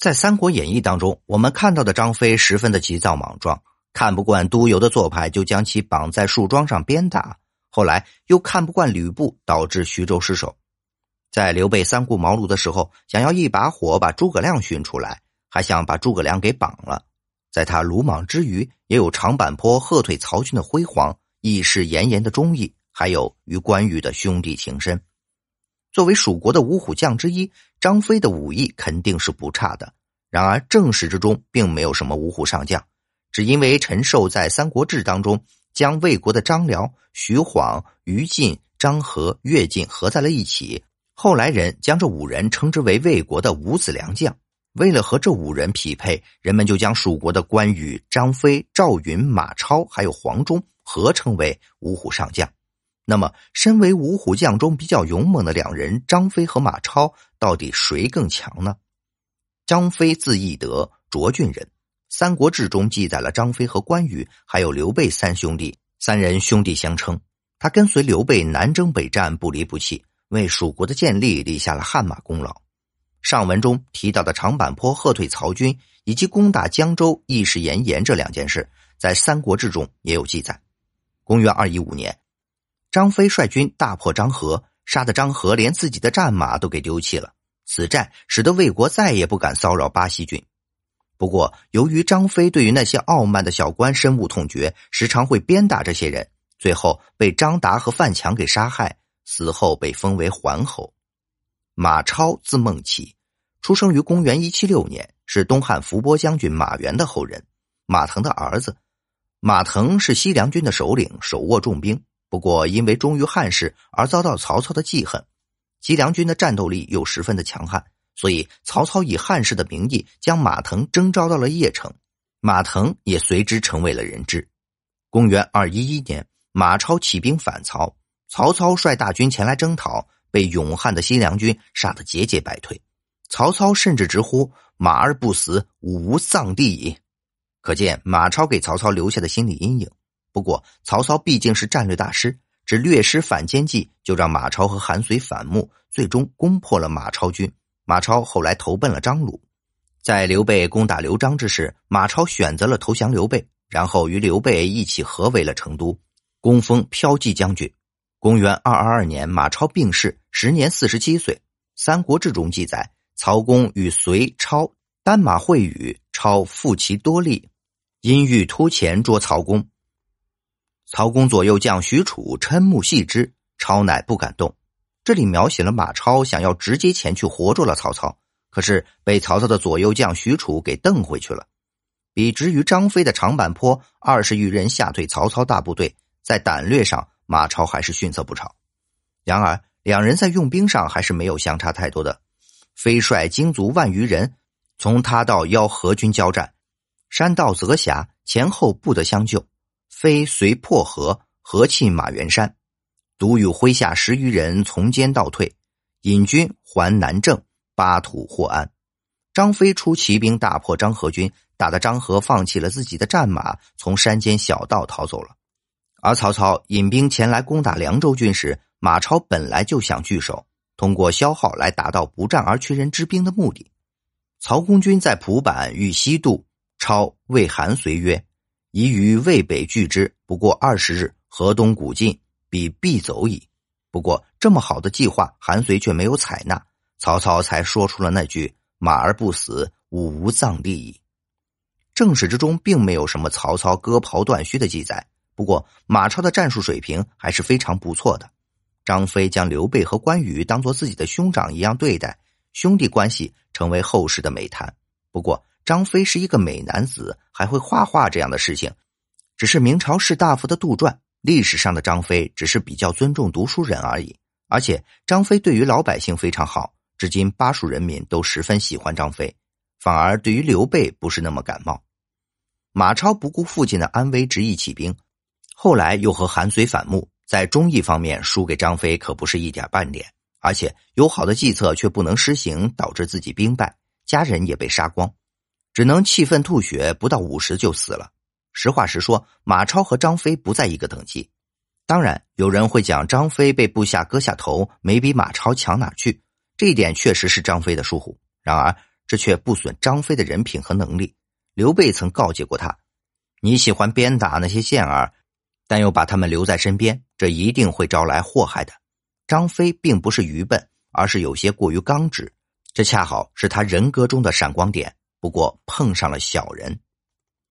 在《三国演义》当中，我们看到的张飞十分的急躁莽撞，看不惯督邮的做派，就将其绑在树桩上鞭打。后来又看不惯吕布，导致徐州失守。在刘备三顾茅庐的时候，想要一把火把诸葛亮寻出来，还想把诸葛亮给绑了。在他鲁莽之余，也有长坂坡喝退曹军的辉煌，义士严颜的忠义，还有与关羽的兄弟情深。作为蜀国的五虎将之一，张飞的武艺肯定是不差的。然而正史之中并没有什么五虎上将，只因为陈寿在《三国志》当中将魏国的张辽、徐晃、于禁、张合、乐进合在了一起，后来人将这五人称之为魏国的五子良将。为了和这五人匹配，人们就将蜀国的关羽、张飞、赵云、马超还有黄忠合称为五虎上将。那么，身为五虎将中比较勇猛的两人，张飞和马超，到底谁更强呢？张飞字翼德，涿郡人。《三国志》中记载了张飞和关羽还有刘备三兄弟，三人兄弟相称。他跟随刘备南征北战，不离不弃，为蜀国的建立立下了汗马功劳。上文中提到的长坂坡喝退曹军以及攻打江州、义士严颜这两件事，在《三国志》中也有记载。公元二一五年。张飞率军大破张合，杀得张合连自己的战马都给丢弃了。此战使得魏国再也不敢骚扰巴西军。不过，由于张飞对于那些傲慢的小官深恶痛绝，时常会鞭打这些人，最后被张达和范强给杀害，死后被封为桓侯。马超字孟起，出生于公元一七六年，是东汉伏波将军马援的后人，马腾的儿子。马腾是西凉军的首领，手握重兵。不过，因为忠于汉室而遭到曹操的记恨，吉良军的战斗力又十分的强悍，所以曹操以汉室的名义将马腾征召到了邺城，马腾也随之成为了人质。公元二一一年，马超起兵反曹，曹操率大军前来征讨，被勇悍的西凉军杀得节节败退。曹操甚至直呼：“马儿不死，吾无丧地矣。”可见马超给曹操留下的心理阴影。不过，曹操毕竟是战略大师，只略施反间计，就让马超和韩遂反目，最终攻破了马超军。马超后来投奔了张鲁，在刘备攻打刘璋之时，马超选择了投降刘备，然后与刘备一起合围了成都，攻封骠骑将军。公元二二二年，马超病逝，时年四十七岁。《三国志》中记载，曹公与隋超单马会语，超负其多力，因欲突前捉曹公。曹公左右将许褚瞠目视之，超乃不敢动。这里描写了马超想要直接前去活捉了曹操，可是被曹操的左右将许褚给瞪回去了。比之于张飞的长坂坡二十余人吓退曹操大部队，在胆略上马超还是逊色不少。然而两人在用兵上还是没有相差太多的。飞率精卒万余人，从他到邀何军交战，山道则狭，前后不得相救。飞随破河，合弃马元山，独与麾下十余人从间倒退，引军还南郑，巴土获安。张飞出骑兵大破张合军，打得张合放弃了自己的战马，从山间小道逃走了。而曹操引兵前来攻打凉州军时，马超本来就想据守，通过消耗来达到不战而屈人之兵的目的。曹公军在蒲坂欲西渡，超谓韩遂曰。宜于渭北拒之，不过二十日，河东古晋，彼必走矣。不过这么好的计划，韩遂却没有采纳，曹操才说出了那句“马儿不死，吾无葬地矣”。正史之中并没有什么曹操割袍断须的记载。不过马超的战术水平还是非常不错的。张飞将刘备和关羽当做自己的兄长一样对待，兄弟关系成为后世的美谈。不过。张飞是一个美男子，还会画画，这样的事情，只是明朝士大夫的杜撰。历史上的张飞只是比较尊重读书人而已。而且张飞对于老百姓非常好，至今巴蜀人民都十分喜欢张飞，反而对于刘备不是那么感冒。马超不顾父亲的安危，执意起兵，后来又和韩遂反目，在忠义方面输给张飞可不是一点半点。而且有好的计策却不能施行，导致自己兵败，家人也被杀光。只能气愤吐血，不到五十就死了。实话实说，马超和张飞不在一个等级。当然，有人会讲张飞被部下割下头，没比马超强哪去？这一点确实是张飞的疏忽。然而，这却不损张飞的人品和能力。刘备曾告诫过他：“你喜欢鞭打那些健儿，但又把他们留在身边，这一定会招来祸害的。”张飞并不是愚笨，而是有些过于刚直，这恰好是他人格中的闪光点。不过碰上了小人。